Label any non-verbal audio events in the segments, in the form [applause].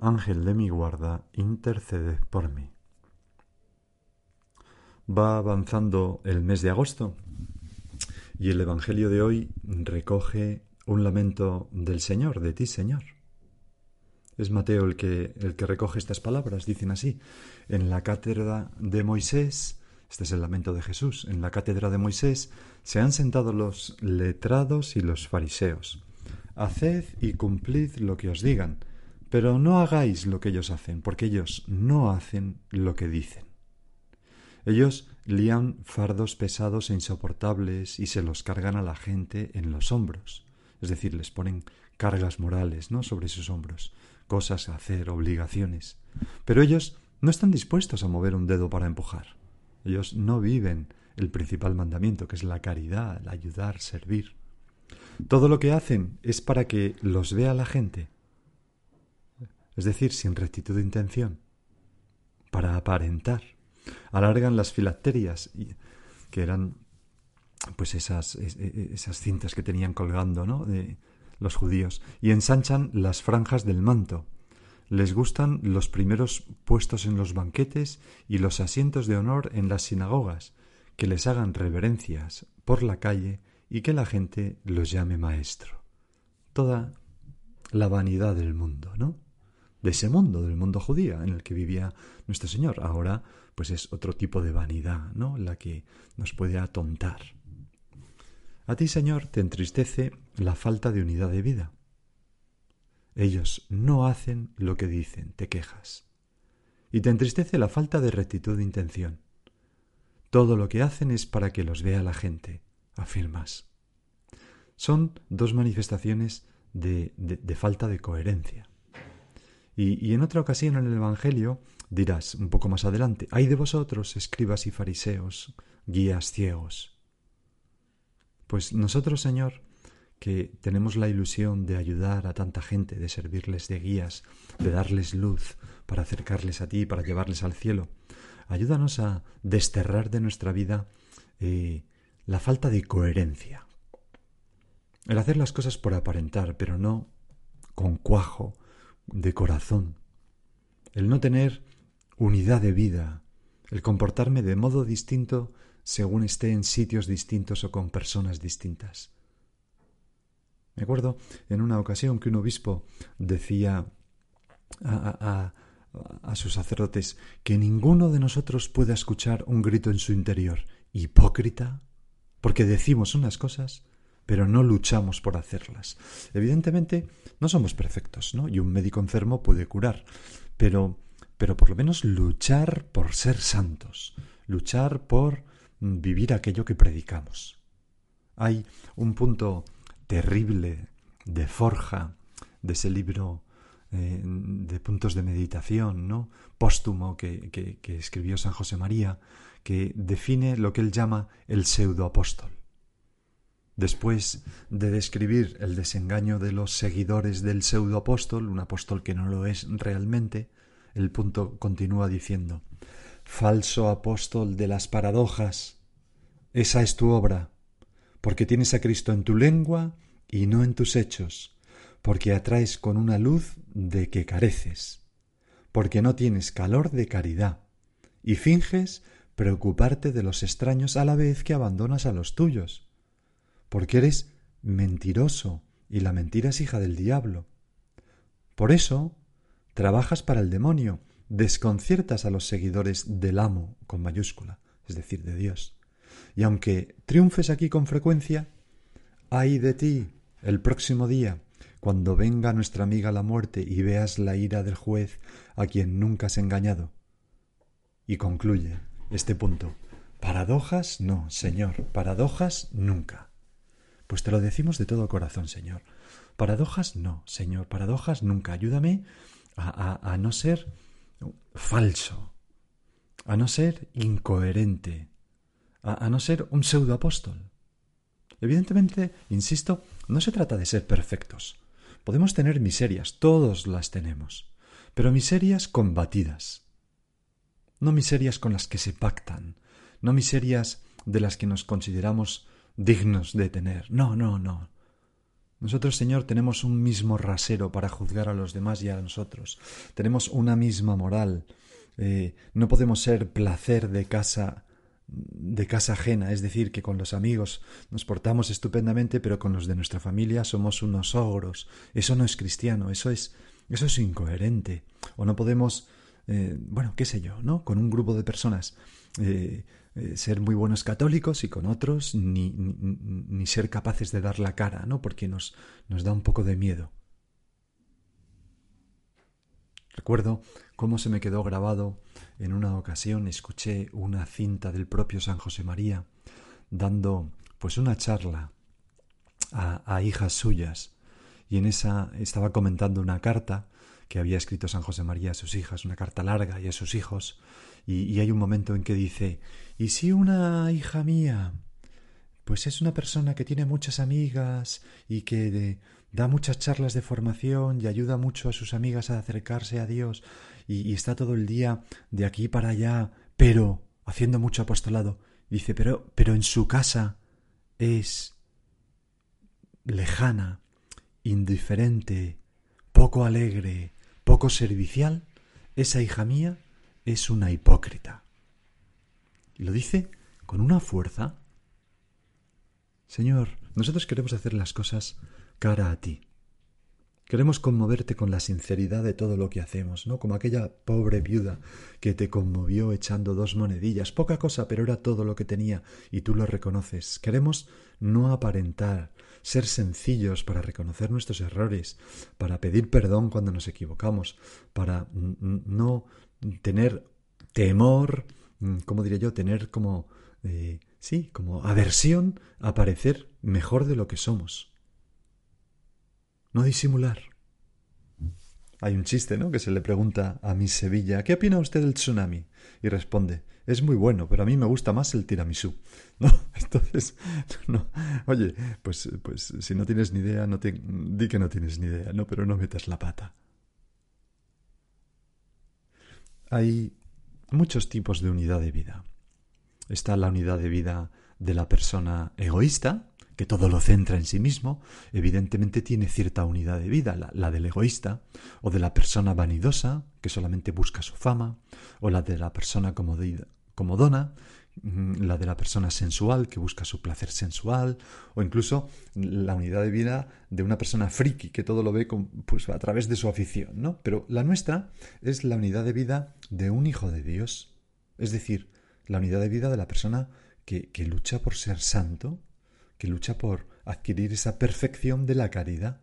Ángel de mi guarda, intercede por mí. Va avanzando el mes de agosto y el Evangelio de hoy recoge un lamento del Señor, de ti, Señor. Es Mateo el que, el que recoge estas palabras, dicen así. En la cátedra de Moisés, este es el lamento de Jesús, en la cátedra de Moisés se han sentado los letrados y los fariseos. Haced y cumplid lo que os digan, pero no hagáis lo que ellos hacen, porque ellos no hacen lo que dicen. Ellos lían fardos pesados e insoportables y se los cargan a la gente en los hombros. Es decir, les ponen cargas morales, ¿no? sobre sus hombros, cosas a hacer, obligaciones. Pero ellos no están dispuestos a mover un dedo para empujar. Ellos no viven el principal mandamiento, que es la caridad, el ayudar, servir. Todo lo que hacen es para que los vea la gente es decir, sin rectitud de intención, para aparentar. Alargan las filacterias, que eran pues esas, esas cintas que tenían colgando, ¿no? De los judíos, y ensanchan las franjas del manto. Les gustan los primeros puestos en los banquetes y los asientos de honor en las sinagogas, que les hagan reverencias por la calle y que la gente los llame maestro. Toda la vanidad del mundo, ¿no? De ese mundo, del mundo judío en el que vivía nuestro Señor. Ahora, pues es otro tipo de vanidad, ¿no? La que nos puede atontar. A ti, Señor, te entristece la falta de unidad de vida. Ellos no hacen lo que dicen, te quejas. Y te entristece la falta de rectitud de intención. Todo lo que hacen es para que los vea la gente, afirmas. Son dos manifestaciones de, de falta de coherencia. Y, en otra ocasión en el Evangelio dirás, un poco más adelante, hay de vosotros, escribas y fariseos, guías ciegos. Pues nosotros, Señor, que tenemos la ilusión de ayudar a tanta gente, de servirles de guías, de darles luz para acercarles a ti, para llevarles al cielo, ayúdanos a desterrar de nuestra vida eh, la falta de coherencia. El hacer las cosas por aparentar, pero no con cuajo, de corazón, el no tener unidad de vida, el comportarme de modo distinto según esté en sitios distintos o con personas distintas. Me acuerdo en una ocasión que un obispo decía a, a, sus sacerdotes que ninguno de nosotros pueda escuchar un grito en su interior. Hipócrita, porque decimos unas cosas pero no luchamos por hacerlas. Evidentemente, no somos perfectos, ¿no? Y un médico enfermo puede curar, pero, pero por lo menos luchar por ser santos, luchar por vivir aquello que predicamos. Hay un punto terrible de forja de ese libro eh, de puntos de meditación, ¿no? póstumo que, que escribió San José María, que define lo que él llama el pseudoapóstol. Después de describir el desengaño de los seguidores del pseudoapóstol, un apóstol que no lo es realmente, el punto continúa diciendo, falso apóstol de las paradojas, esa es tu obra, porque tienes a Cristo en tu lengua y no en tus hechos, porque atraes con una luz de que careces, porque no tienes calor de caridad, y finges preocuparte de los extraños a la vez que abandonas a los tuyos porque eres mentiroso y la mentira es hija del diablo. Por eso, trabajas para el demonio, desconciertas a los seguidores del amo con mayúscula, es decir, de Dios. Y aunque triunfes aquí con frecuencia, ay de ti el próximo día, cuando venga nuestra amiga la muerte y veas la ira del juez a quien nunca has engañado. Y concluye este punto. Paradojas no, Señor, paradojas nunca. Pues te lo decimos de todo corazón, Señor. Paradojas no, Señor, paradojas nunca. Ayúdame a, a no ser falso, a no ser incoherente, a, no ser un pseudoapóstol. Evidentemente, insisto, no se trata de ser perfectos. Podemos tener miserias, todos las tenemos, pero miserias combatidas. No miserias con las que se pactan, no miserias de las que nos consideramos dignos de tener. No, no, no. Nosotros, Señor, tenemos un mismo rasero para juzgar a los demás y a nosotros. Tenemos una misma moral. Eh, no podemos ser placer de casa de casa ajena, es decir, que con los amigos nos portamos estupendamente, pero con los de nuestra familia somos unos ogros. Eso no es cristiano, eso es eso es incoherente. O no podemos, eh, bueno, qué sé yo, ¿no? Con un grupo de personas eh, eh, ser muy buenos católicos y con otros ni, ni, ser capaces de dar la cara, ¿no? Porque nos, nos da un poco de miedo. Recuerdo cómo se me quedó grabado en una ocasión, escuché una cinta del propio San José María dando pues una charla a, a hijas suyas y en esa estaba comentando una carta que había escrito San José María a sus hijas, una carta larga y a sus hijos, y, hay un momento en que dice, ¿y si una hija mía, pues es una persona que tiene muchas amigas y que da muchas charlas de formación y ayuda mucho a sus amigas a acercarse a Dios y, está todo el día de aquí para allá, pero haciendo mucho apostolado, dice, pero, pero en su casa es lejana, indiferente, poco alegre, servicial, esa hija mía es una hipócrita. Y lo dice con una fuerza. Señor, nosotros queremos hacer las cosas cara a ti. Queremos conmoverte con la sinceridad de todo lo que hacemos, ¿no? Como aquella pobre viuda que te conmovió echando dos monedillas, poca cosa, pero era todo lo que tenía, y tú lo reconoces. Queremos no aparentar, ser sencillos para reconocer nuestros errores, para pedir perdón cuando nos equivocamos, para no tener temor, mm, ¿cómo diré yo? Tener como, eh, sí, como aversión a parecer mejor de lo que somos. No disimular. Hay un chiste, ¿no? Que se le pregunta a Miss Sevilla, ¿qué opina usted del tsunami? Y responde, es muy bueno, pero a mí me gusta más el tiramisú. ¿No? [laughs] Entonces, no. Oye, pues, pues si no tienes ni idea, no te, di que no tienes ni idea, ¿no? Pero no metas la pata. Hay muchos tipos de unidad de vida. Está la unidad de vida de la persona egoísta, que todo lo centra en sí mismo, evidentemente tiene cierta unidad de vida, la, del egoísta, o de la persona vanidosa, que solamente busca su fama, o la de la persona comodona, Mm, la de la persona sensual que busca su placer sensual, o incluso la unidad de vida de una persona friki que todo lo ve pues, a través de su afición, ¿no? Pero la nuestra es la unidad de vida de un hijo de Dios, es decir, la unidad de vida de la persona que, que lucha por ser santo, que lucha por adquirir esa perfección de la caridad.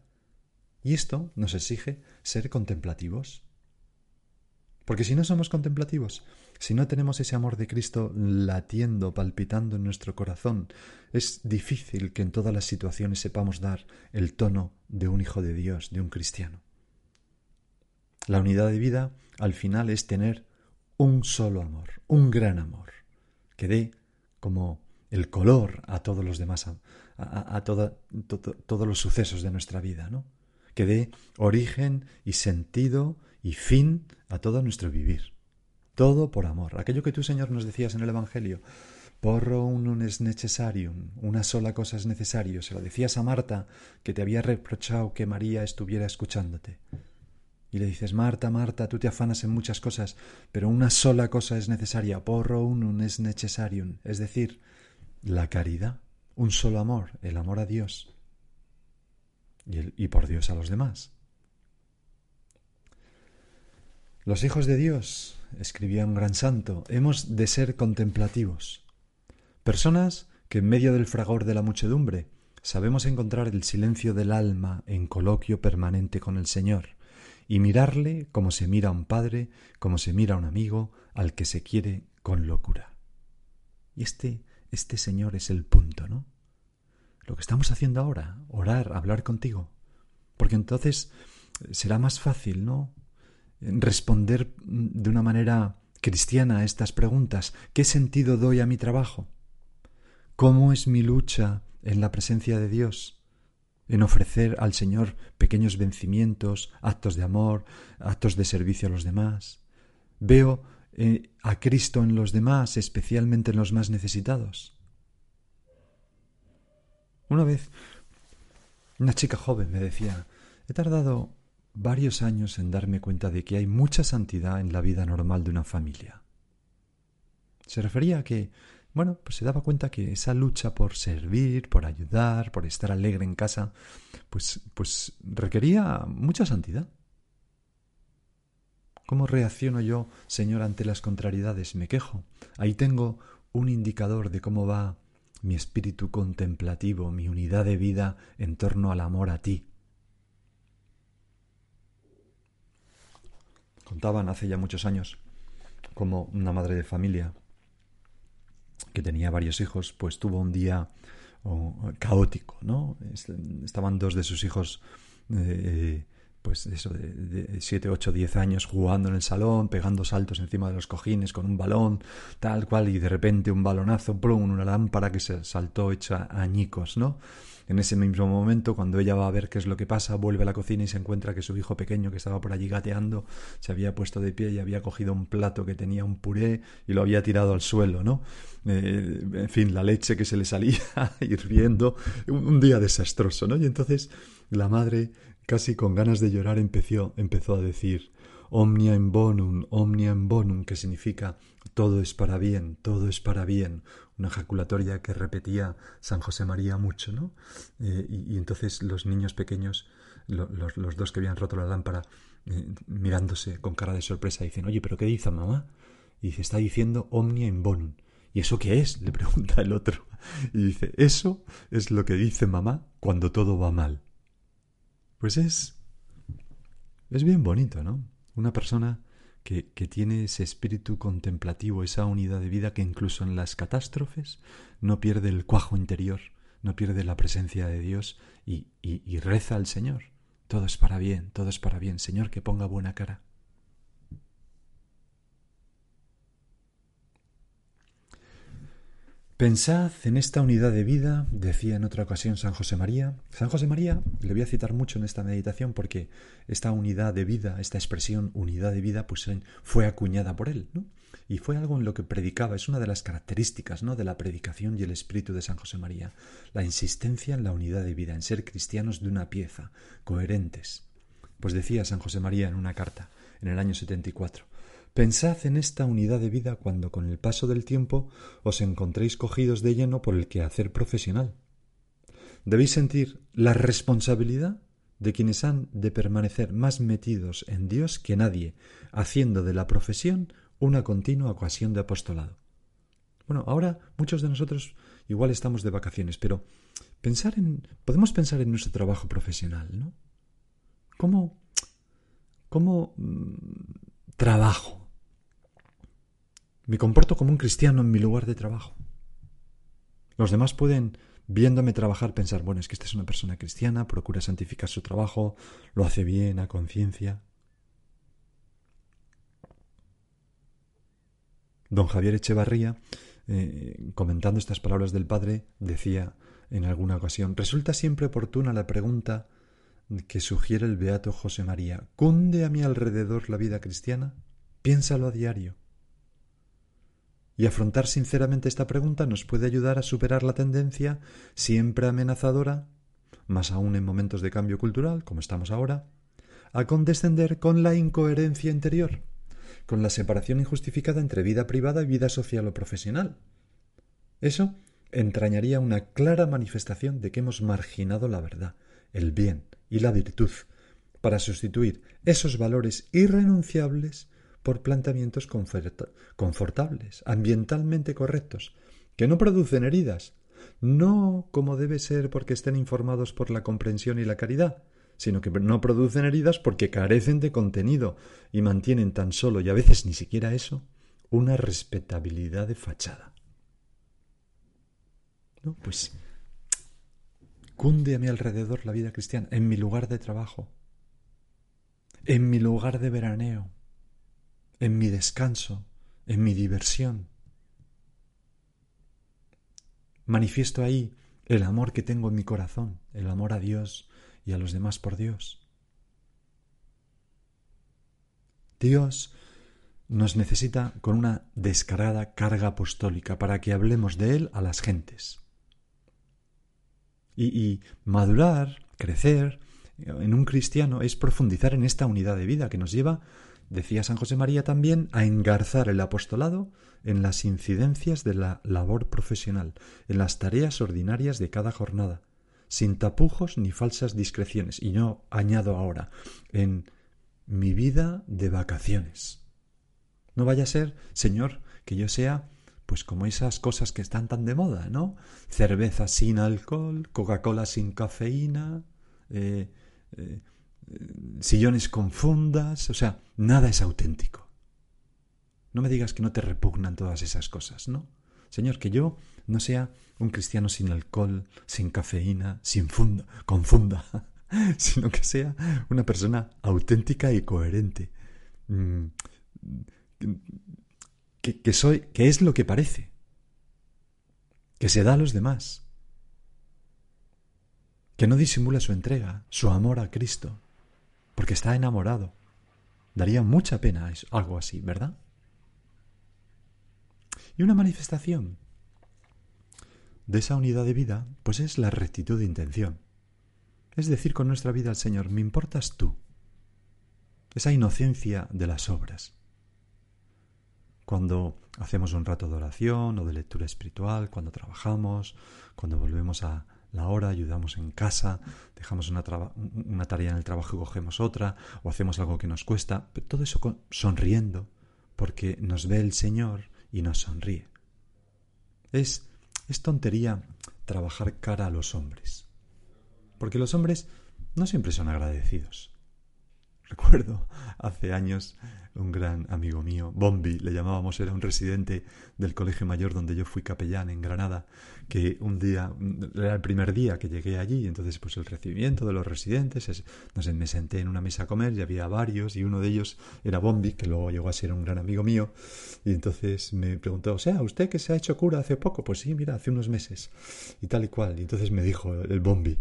Y esto nos exige ser contemplativos. Porque si no somos contemplativos, si no tenemos ese amor de Cristo latiendo, palpitando en nuestro corazón, es difícil que en todas las situaciones sepamos dar el tono de un hijo de Dios, de un cristiano. La unidad de vida al final es tener un solo amor, un gran amor, que dé como el color a todos los demás, a, todos los sucesos de nuestra vida, ¿no? Que dé origen y sentido y fin a todo nuestro vivir. Todo por amor. Aquello que tú, Señor, nos decías en el Evangelio. Porro unum es necessarium, una sola cosa es necesario. Se lo decías a Marta, que te había reprochado que María estuviera escuchándote. Y le dices, Marta, Marta, tú te afanas en muchas cosas, pero una sola cosa es necesaria. Porro unum es necessarium, es decir, la caridad, un solo amor, el amor a Dios y, y por Dios a los demás. Los hijos de Dios, escribía un gran santo, hemos de ser contemplativos. Personas que en medio del fragor de la muchedumbre sabemos encontrar el silencio del alma en coloquio permanente con el Señor y mirarle como se mira a un padre, como se mira a un amigo al que se quiere con locura. Y este, este Señor es el punto, ¿no? Lo que estamos haciendo ahora, orar, hablar contigo. Porque entonces será más fácil, ¿no? Responder de una manera cristiana a estas preguntas. ¿Qué sentido doy a mi trabajo? ¿Cómo es mi lucha en la presencia de Dios? En ofrecer al Señor pequeños vencimientos, actos de amor, actos de servicio a los demás. Veo eh, a Cristo en los demás, especialmente en los más necesitados. Una vez, una chica joven me decía, he tardado varios años en darme cuenta de que hay mucha santidad en la vida normal de una familia. Se refería a que bueno, pues se daba cuenta que esa lucha por servir, por ayudar, por estar alegre en casa, pues, pues requería mucha santidad. ¿Cómo reacciono yo, Señor, ante las contrariedades? Me quejo. Ahí tengo un indicador de cómo va mi espíritu contemplativo, mi unidad de vida en torno al amor a ti. Contaban hace ya muchos años como una madre de familia que tenía varios hijos, pues tuvo un día caótico, ¿no? Estaban dos de sus hijos, eh, pues eso, de 7, 8, 10 años jugando en el salón, pegando saltos encima de los cojines con un balón, tal cual, y de repente un balonazo, plum, una lámpara que se saltó hecha añicos, ¿no? En ese mismo momento, cuando ella va a ver qué es lo que pasa, vuelve a la cocina y se encuentra que su hijo pequeño, que estaba por allí gateando, se había puesto de pie y había cogido un plato que tenía un puré y lo había tirado al suelo, ¿no? Eh, en fin, la leche que se le salía [laughs] hirviendo, un, un día desastroso, ¿no? Y entonces la madre, casi con ganas de llorar, empezó, empezó a decir omnia in bonum, omnia in bonum, que significa todo es para bien, todo es para bien, una ejaculatoria que repetía San José María mucho, ¿no? Eh, y, entonces los niños pequeños, los, dos que habían roto la lámpara, eh, mirándose con cara de sorpresa, dicen, oye, ¿pero qué dice mamá? Y dice, está diciendo omnia in bonum. ¿Y eso qué es? le pregunta el otro. Y dice, eso es lo que dice mamá cuando todo va mal. Pues es... Es bien bonito, ¿no? Una persona que, tiene ese espíritu contemplativo, esa unidad de vida que incluso en las catástrofes no pierde el cuajo interior, no pierde la presencia de Dios y, y reza al Señor. Todo es para bien, todo es para bien. Señor, que ponga buena cara. Pensad en esta unidad de vida, decía en otra ocasión San José María. San José María le voy a citar mucho en esta meditación porque esta unidad de vida, esta expresión unidad de vida, pues fue acuñada por él, ¿no? Y fue algo en lo que predicaba, es una de las características, ¿no? de la predicación y el espíritu de San José María, la insistencia en la unidad de vida, en ser cristianos de una pieza, coherentes. Pues decía San José María en una carta en el año 74, Pensad en esta unidad de vida cuando con el paso del tiempo os encontréis cogidos de lleno por el quehacer profesional. Debéis sentir la responsabilidad de quienes han de permanecer más metidos en Dios que nadie, haciendo de la profesión una continua ocasión de apostolado. Bueno, ahora muchos de nosotros igual estamos de vacaciones, pero pensar en podemos pensar en nuestro trabajo profesional, ¿no? ¿Cómo cómo mm, trabajo? Me comporto como un cristiano en mi lugar de trabajo. Los demás pueden, viéndome trabajar, pensar, bueno, es que esta es una persona cristiana, procura santificar su trabajo, lo hace bien, a conciencia. Don Javier Echevarría, eh, comentando estas palabras del Padre, decía en alguna ocasión, resulta siempre oportuna la pregunta que sugiere el beato José María, ¿cunde a mi alrededor la vida cristiana? Piénsalo a diario. Y afrontar sinceramente esta pregunta nos puede ayudar a superar la tendencia siempre amenazadora, más aún en momentos de cambio cultural, como estamos ahora, a condescender con la incoherencia interior, con la separación injustificada entre vida privada y vida social o profesional. Eso entrañaría una clara manifestación de que hemos marginado la verdad, el bien y la virtud, para sustituir esos valores irrenunciables por planteamientos confortables, ambientalmente correctos, que no producen heridas, no como debe ser porque estén informados por la comprensión y la caridad, sino que no producen heridas porque carecen de contenido y mantienen tan solo, y a veces ni siquiera eso, una respetabilidad de fachada. ¿No? Pues cunde a mi alrededor la vida cristiana, en mi lugar de trabajo, en mi lugar de veraneo, en mi descanso, en mi diversión. Manifiesto ahí el amor que tengo en mi corazón, el amor a Dios y a los demás por Dios. Dios nos necesita con una descarada carga apostólica para que hablemos de Él a las gentes. Y, y, madurar, crecer en un cristiano es profundizar en esta unidad de vida que nos lleva Decía San José María también a engarzar el apostolado en las incidencias de la labor profesional, en las tareas ordinarias de cada jornada, sin tapujos ni falsas discreciones. Y yo añado ahora, en mi vida de vacaciones. No vaya a ser, Señor, que yo sea pues como esas cosas que están tan de moda, ¿no? Cerveza sin alcohol, Coca-Cola sin cafeína, eh, eh, sillones con fundas, o sea, nada es auténtico. No me digas que no te repugnan todas esas cosas, ¿no? Señor, que yo no sea un cristiano sin alcohol, sin cafeína, sin funda, con funda, [laughs] sino que sea una persona auténtica y coherente. Mm, que, que soy, que es lo que parece, que se da a los demás, que no disimula su entrega, su amor a Cristo, porque está enamorado. Daría mucha pena algo así, ¿verdad? Y una manifestación de esa unidad de vida, pues es la rectitud de intención. Es decir, con nuestra vida al Señor, me importas tú. Esa inocencia de las obras. Cuando hacemos un rato de oración o de lectura espiritual, cuando trabajamos, cuando volvemos a, la hora, ayudamos en casa, dejamos una, tarea en el trabajo y cogemos otra, o hacemos algo que nos cuesta, todo eso sonriendo, porque nos ve el Señor y nos sonríe. Es, es tontería trabajar cara a los hombres, porque los hombres no siempre son agradecidos. Recuerdo hace años un gran amigo mío, Bombi, le llamábamos, era un residente del colegio mayor donde yo fui capellán en Granada, que un día, era el primer día que llegué allí, entonces pues el recibimiento de los residentes, no sé, me senté en una mesa a comer y había varios, y uno de ellos era Bombi, que luego llegó a ser un gran amigo mío, y entonces me preguntó, o sea, ¿usted que se ha hecho cura hace poco? Pues sí, mira, hace unos meses, y tal y cual, y entonces me dijo el Bombi,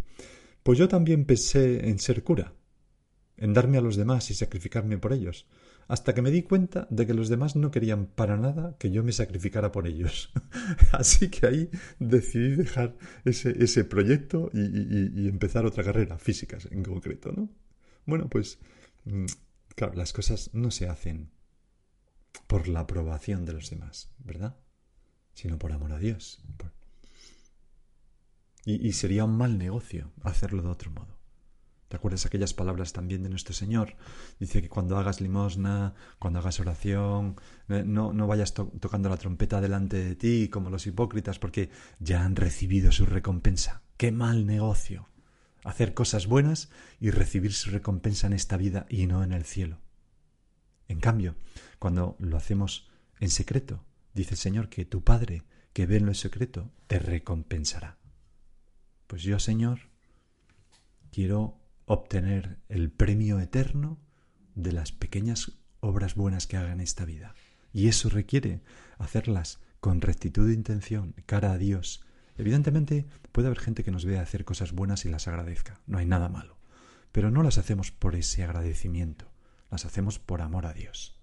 pues yo también pensé en ser cura en darme a los demás y sacrificarme por ellos, hasta que me di cuenta de que los demás no querían para nada que yo me sacrificara por ellos. [laughs] Así que ahí decidí dejar ese, ese proyecto y, empezar otra carrera, físicas en concreto, ¿no? Bueno, pues mm, claro, las cosas no se hacen por la aprobación de los demás, ¿verdad? Sino por amor a Dios. y sería un mal negocio hacerlo de otro modo. ¿Te acuerdas aquellas palabras también de nuestro Señor? Dice que cuando hagas limosna, cuando hagas oración, eh, no, no vayas tocando la trompeta delante de ti como los hipócritas, porque ya han recibido su recompensa. ¡Qué mal negocio! Hacer cosas buenas y recibir su recompensa en esta vida y no en el cielo. En cambio, cuando lo hacemos en secreto, dice el Señor que tu Padre, que ve en lo secreto, te recompensará. Pues yo, Señor, quiero obtener el premio eterno de las pequeñas obras buenas que haga en esta vida. Y eso requiere hacerlas con rectitud de intención, cara a Dios. Evidentemente puede haber gente que nos vea hacer cosas buenas y las agradezca, no hay nada malo, pero no las hacemos por ese agradecimiento, las hacemos por amor a Dios.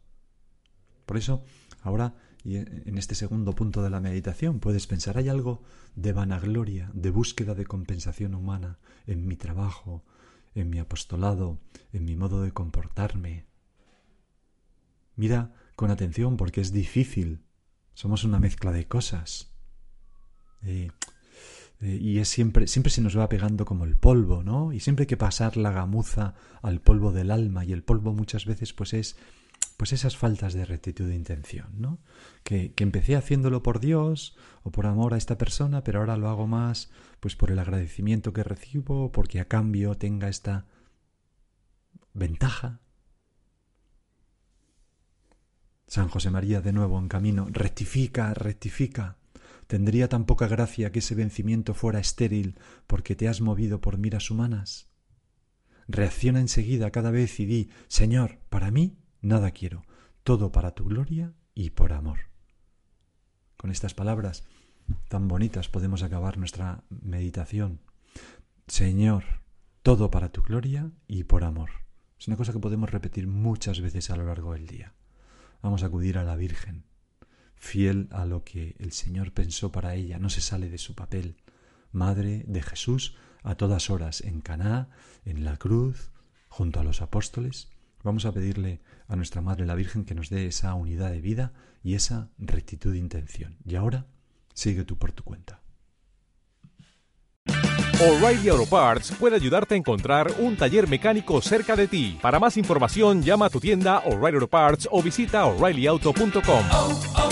Por eso, ahora, y en este segundo punto de la meditación, puedes pensar, ¿hay algo de vanagloria, de búsqueda de compensación humana en mi trabajo, en mi apostolado, en mi modo de comportarme. Mira con atención porque es difícil. Somos una mezcla de cosas. Eh, eh, y es siempre, siempre se nos va pegando como el polvo, ¿no? Y siempre hay que pasar la gamuza al polvo del alma. Y el polvo muchas veces, pues es pues esas faltas de rectitud de intención, ¿no? Que, que, empecé haciéndolo por Dios o por amor a esta persona, pero ahora lo hago más pues por el agradecimiento que recibo, porque a cambio tenga esta ventaja. San José María de nuevo en camino, rectifica, rectifica. ¿Tendría tan poca gracia que ese vencimiento fuera estéril porque te has movido por miras humanas? Reacciona enseguida cada vez y di, Señor, para mí nada quiero, todo para tu gloria y por amor. Con estas palabras tan bonitas podemos acabar nuestra meditación. Señor, todo para tu gloria y por amor. Es una cosa que podemos repetir muchas veces a lo largo del día. Vamos a acudir a la Virgen, fiel a lo que el Señor pensó para ella, no se sale de su papel. Madre de Jesús a todas horas, en Caná, en la cruz, junto a los apóstoles. Vamos a pedirle a nuestra Madre la Virgen que nos dé esa unidad de vida y esa rectitud de intención. Y ahora, sigue tú por tu cuenta. O'Reilly Auto Parts puede ayudarte a encontrar un taller mecánico cerca de ti. Para más información, llama a tu tienda O'Reilly Auto Parts o visita oreillyauto.com.